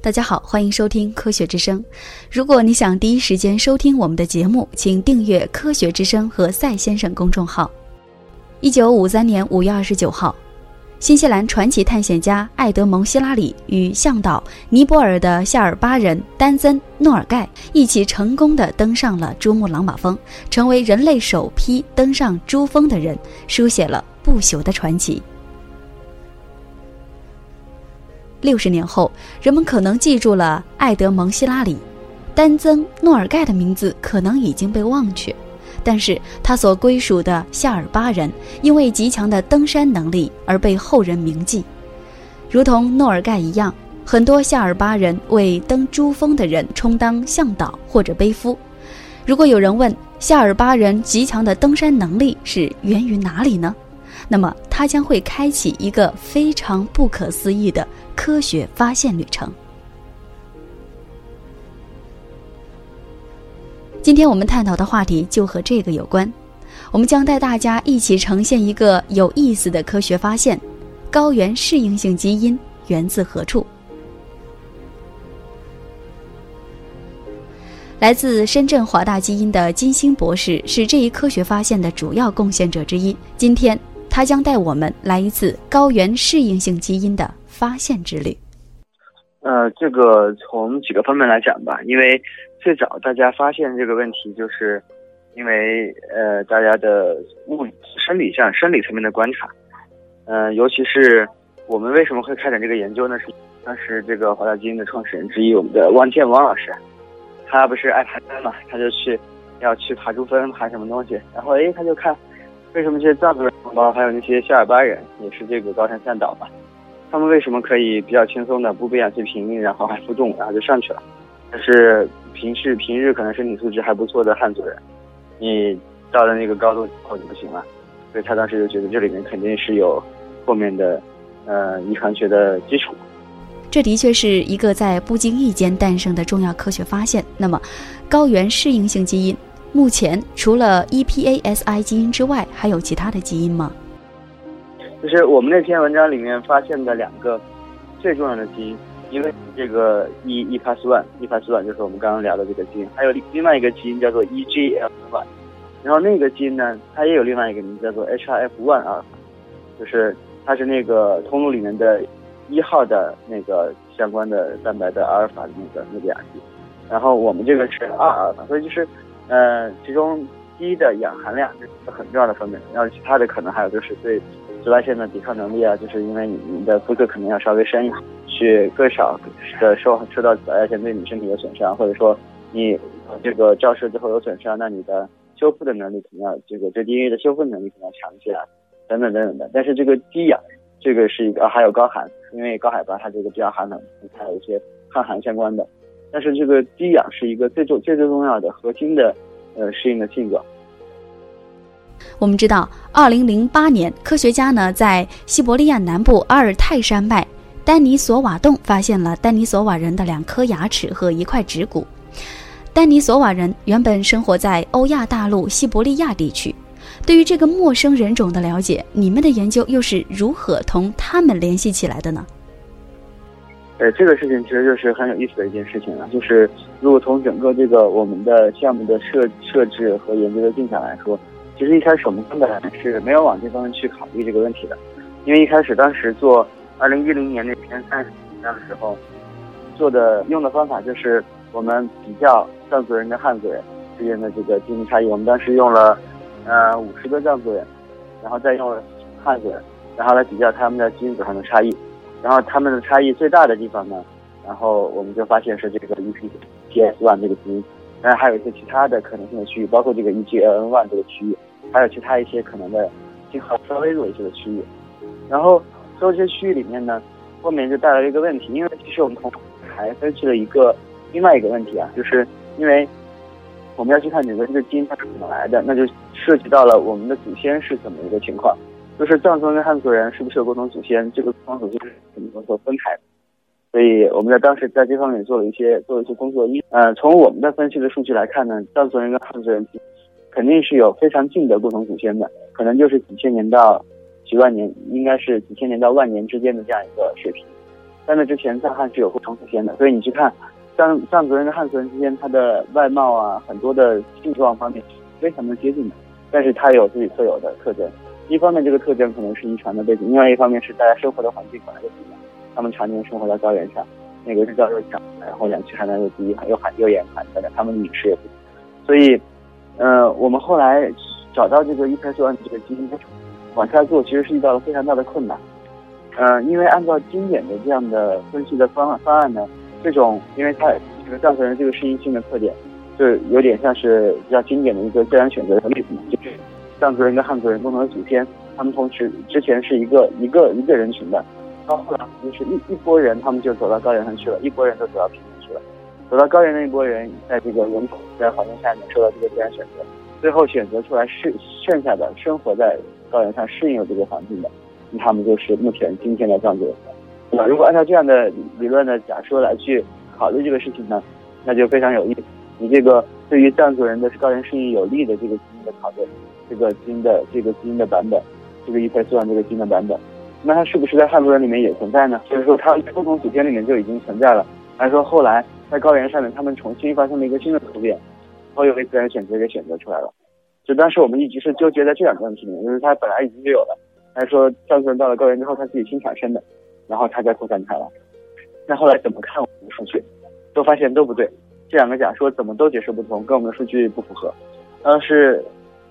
大家好，欢迎收听科学之声。如果你想第一时间收听我们的节目，请订阅科学之声和赛先生公众号。一九五三年五月二十九号，新西兰传奇探险家艾德蒙·希拉里与向导尼泊尔的夏尔巴人丹增·诺尔盖一起成功的登上了珠穆朗玛峰，成为人类首批登上珠峰的人，书写了不朽的传奇。六十年后，人们可能记住了艾德蒙·希拉里，丹增·诺尔盖的名字可能已经被忘却，但是他所归属的夏尔巴人因为极强的登山能力而被后人铭记。如同诺尔盖一样，很多夏尔巴人为登珠峰的人充当向导或者背夫。如果有人问夏尔巴人极强的登山能力是源于哪里呢？那么，他将会开启一个非常不可思议的科学发现旅程。今天我们探讨的话题就和这个有关，我们将带大家一起呈现一个有意思的科学发现：高原适应性基因源自何处？来自深圳华大基因的金星博士是这一科学发现的主要贡献者之一。今天。他将带我们来一次高原适应性基因的发现之旅。呃，这个从几个方面来讲吧，因为最早大家发现这个问题，就是因为呃大家的物理生理上生理层面的观察，嗯，尤其是我们为什么会开展这个研究呢？是当时这个华大基因的创始人之一，我们的汪建汪老师，他不是爱爬山嘛，他就去要去爬珠峰，爬什么东西，然后哎他就看。为什么这些藏族人同胞，还有那些夏尔巴人，也是这个高山向导嘛？他们为什么可以比较轻松的不被氧气瓶，然后还负重，然后就上去了？但是平时平日可能身体素质还不错的汉族人，你到了那个高度以后就不行了。所以他当时就觉得这里面肯定是有后面的呃遗传学的基础。这的确是一个在不经意间诞生的重要科学发现。那么，高原适应性基因。目前除了 EPASI 基因之外，还有其他的基因吗？就是我们那篇文章里面发现的两个最重要的基因，因为这个 E E p a s one，E p a s one 就是我们刚刚聊的这个基因，还有另外一个基因叫做 EGL one，然后那个基因呢，它也有另外一个名字叫做 HRF one 啊，就是它是那个通路里面的一号的那个相关的蛋白的阿尔法的那个那个亚基，然后我们这个是二阿尔法，所以就是。呃，其中低的氧含量是很重要的方面，然后其他的可能还有就是对紫外线的抵抗能力啊，就是因为你你的肤色可能要稍微深一点，去更少的受受到紫外线对你身体的损伤，或者说你这个照射之后有损伤，那你的修复的能力肯定要这个对 DNA 的修复能力肯定要强一些啊，等等等等的。但是这个低氧，这个是一个还有高寒，因为高海拔它这个比较寒冷，还有一些抗寒相关的。但是这个低氧是一个最重、最最重要的核心的，呃，适应的性格。我们知道，二零零八年，科学家呢在西伯利亚南部阿尔泰山脉丹尼索瓦洞发现了丹尼索瓦人的两颗牙齿和一块指骨。丹尼索瓦人原本生活在欧亚大陆西伯利亚地区。对于这个陌生人种的了解，你们的研究又是如何同他们联系起来的呢？呃，这个事情其实就是很有意思的一件事情了。就是如果从整个这个我们的项目的设设置和研究的进展来说，其实一开始我们根本是没有往这方面去考虑这个问题的。因为一开始当时做二零一零年那篇三十章的时候，做的用的方法就是我们比较藏族人跟汉族人之间的这个基因差异。我们当时用了呃五十个藏族人，然后再用了汉族人，然后来比较他们的基因组上的差异。然后他们的差异最大的地方呢，然后我们就发现是这个 EPPS1 这个基因，当然还有一些其他的可能性的区域，包括这个 EGLN1 这个区域，还有其他一些可能的信号稍微弱一些的区域。然后所有这些区域里面呢，后面就带来了一个问题，因为其实我们从还分析了一个另外一个问题啊，就是因为我们要去看整个这个基因它是怎么来的，那就涉及到了我们的祖先是怎么一个情况。就是藏族人跟汉族人是不是有共同祖先？这个共同祖先是怎么所分开的？所以我们在当时在这方面做了一些做了一些工作。一呃，从我们的分析的数据来看呢，藏族人跟汉族人肯定是有非常近的共同祖先的，可能就是几千年到几万年，应该是几千年到万年之间的这样一个水平。在那之前藏汉是有过同祖先的，所以你去看藏藏族人跟汉族人之间，他的外貌啊，很多的性状方面是非常的接近的，但是他有自己特有的特征。一方面这个特征可能是遗传的背景，另外一方面是大家生活的环境本来就不一样。他们常年生活在高原上，那个日照又强，然后氧气含量又低，又寒又严寒等等，他们的饮食也不，所以，呃，我们后来找到这个一拍素胺这个基因，往下做其实是遇到了非常大的困难。呃，因为按照经典的这样的分析的方案方案呢，这种因为它这个造成人这个适应性的特点，就有点像是比较经典的一个自然选择的例子嘛，就是藏族人跟汉族人共同的祖先，他们同时之前是一个一个一个人群的。到后来就是一一波人，他们就走到高原上去了，一波人都走到平。走到高原那一波人，在这个人口在环境下面受到这个自然选择，最后选择出来是剩下的生活在高原上适应了这个环境的，那他们就是目前今天的藏族人。那如果按照这样的理论的假说来去考虑这个事情呢，那就非常有意思。你这个对于藏族人的高原适应有利的这个基因的考虑，这个基因的这个基因的版本，这个一拍素胺这个基因的版本。那它是不是在汉族人里面也存在呢？就是说，它不同祖先里面就已经存在了，还是说后来在高原上面他们重新发生了一个新的突变，然后又被自然选择给选择出来了？就当时我们一直是纠结在这两个问题里面，就是它本来已经就有了，还是说上次人到了高原之后他自己新产生的，然后他再扩散开来？那后来怎么看我们的数据，都发现都不对，这两个假说怎么都解释不通，跟我们的数据不符合。当时，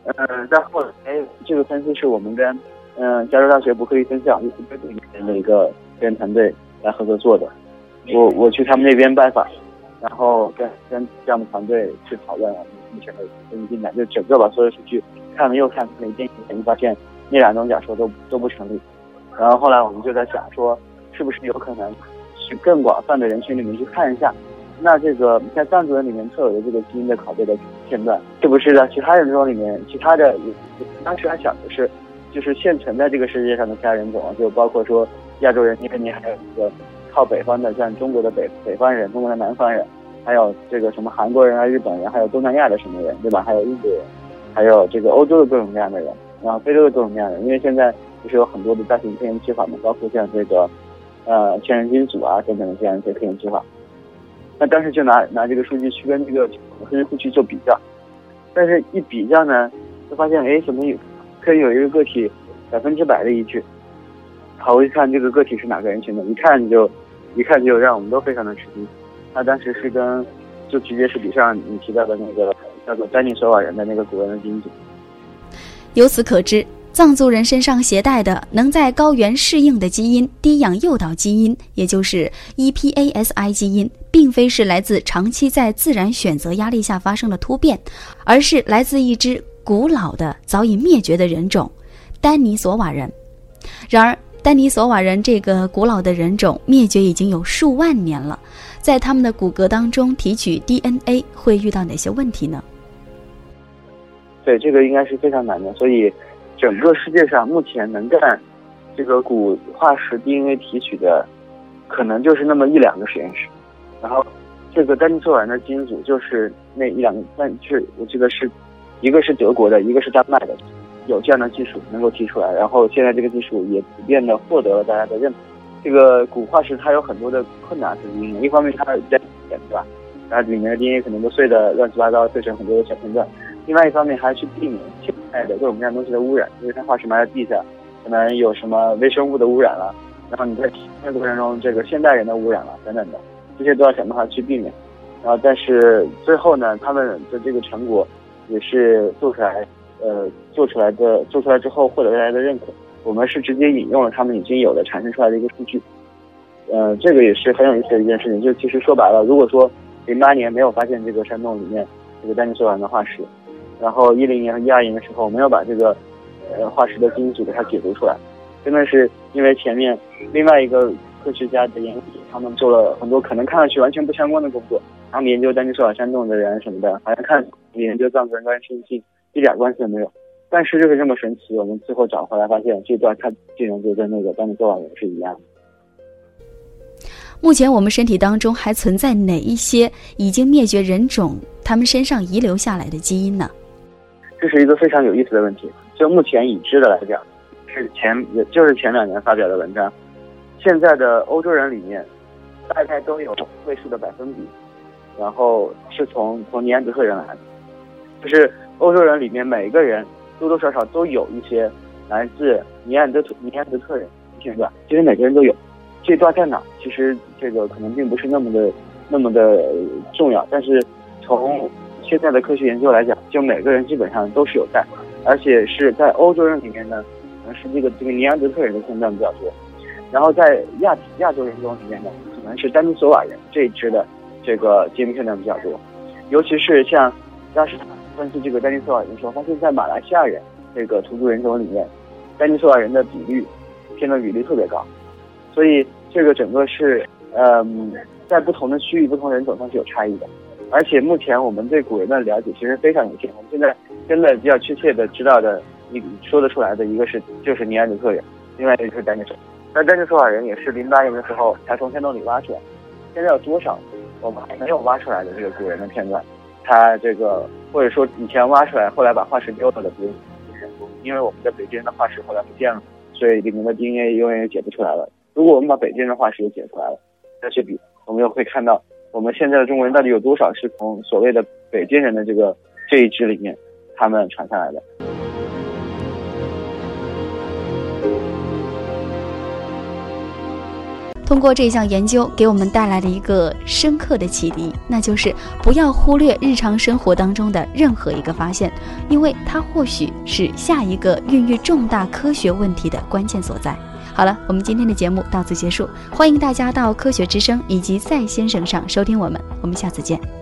嗯，在后来这个分析是我们跟。嗯，加州大学伯克利分校一边的一个实验团队来合作做的。我我去他们那边拜访，然后跟跟项目团队去讨论我们目前的分析进展，就整个把所有数据看了又看，每件事情发现那两种假说都都不成立。然后后来我们就在想说，是不是有可能去更广泛的人群里面去看一下，那这个在藏族人里面特有的这个基因的拷贝的片段，是不是在其他人种里面，其他的当时还想的是。就是现存在这个世界上的其他人种，就包括说亚洲人，因为你还有一个靠北方的，像中国的北北方人、中国的南方人，还有这个什么韩国人啊、日本人，还有东南亚的什么人，对吧？还有印度人，还有这个欧洲的各种各样的人，然后非洲的各种各样的人。因为现在不是有很多的大型科研计划嘛，包括像这个呃千人基因组啊等等的这样一些科研计划。那当时就拿拿这个数据去跟这个数据库去做比较，但是一比较呢，就发现哎，怎么有？可以有一个个体百分之百的依据，好，我一看这个个体是哪个人群的，一看就，一看就让我们都非常的吃惊。他当时是跟，就直接是比上你提到的那个叫做丹尼索瓦人的那个古人的基因组。由此可知，藏族人身上携带的能在高原适应的基因低氧诱导基因，也就是 EPASI 基因，并非是来自长期在自然选择压力下发生的突变，而是来自一支。古老的、早已灭绝的人种——丹尼索瓦人。然而，丹尼索瓦人这个古老的人种灭绝已经有数万年了，在他们的骨骼当中提取 DNA 会遇到哪些问题呢？对，这个应该是非常难的。所以，整个世界上目前能干这个骨化石 DNA 提取的，可能就是那么一两个实验室。然后，这个丹尼索瓦人的基因组就是那一两个，但是我记得是。一个是德国的，一个是丹麦的，有这样的技术能够提出来，然后现在这个技术也普遍的获得了大家的认可。这个古化石它有很多的困难和因素，一方面它在对吧？然后里面的 DNA 可能都碎的乱七八糟，碎成很多的小片段。另外一方面还要去避免现在的各种各样东西的污染，因为它化石埋在地下，可能有什么微生物的污染了，然后你在这个过程中这个现代人的污染了等等的，这些都要想办法去避免。然后但是最后呢，他们的这个成果。也是做出来，呃，做出来的，做出来之后获得大家的认可。我们是直接引用了他们已经有的产生出来的一个数据，呃，这个也是很有意思的一件事情。就其实说白了，如果说零八年没有发现这个山洞里面这个丹尼索瓦的化石，然后一零年和一二年的时候没有把这个呃化石的基因组给它解读出来，真的是因为前面另外一个科学家的研究，他们做了很多可能看上去完全不相关的工作。他们研究丹尼索瓦山洞的人什么的，好像看研究藏族人关系性一点关系都没有。但是就是这么神奇，我们最后找回来发现，这段他竟然就跟那个丹尼索瓦人是一样的。目前我们身体当中还存在哪一些已经灭绝人种他们身上遗留下来的基因呢？这是一个非常有意思的问题。就目前已知的来讲，是前也就是前两年发表的文章，现在的欧洲人里面，大概都有位数的百分比，然后是从从尼安德特人来的，就是欧洲人里面每个人多多少少都有一些来自尼安德特尼安德特人片段，其实每个人都有。这段在哪？其实这个可能并不是那么的那么的重要，但是从现在的科学研究来讲，就每个人基本上都是有带，而且是在欧洲人里面呢，可能是这个这个尼安德特人的片段比较多，然后在亚亚洲人中里面呢，可能是丹尼索瓦人这一支的这个基因片段比较多，尤其是像当时分析这个丹尼索瓦人的时候，发现在马来西亚人这个土著人种里面，丹尼索瓦人的比率片段比例特别高，所以这个整个是嗯，在不同的区域、不同人种上是有差异的。而且目前我们对古人的了解其实非常有限。我们现在真的比较确切的知道的，你说得出来的一个是就是尼安德特人，另外一个就是丹尼索。那丹尼索瓦人也是零八年的时候才从山洞里挖出来。现在有多少我们还没有挖出来的这个古人的片段？他这个或者说以前挖出来，后来把化石丢了的，比如因为我们的北京人的化石后来不见了，所以里面的 DNA 永远也解不出来了。如果我们把北京人的化石也解出来了，再去比，我们又会看到。我们现在的中国人到底有多少是从所谓的北京人的这个这一支里面他们传下来的？通过这项研究，给我们带来了一个深刻的启迪，那就是不要忽略日常生活当中的任何一个发现，因为它或许是下一个孕育重大科学问题的关键所在。好了，我们今天的节目到此结束，欢迎大家到科学之声以及在先生上收听我们，我们下次见。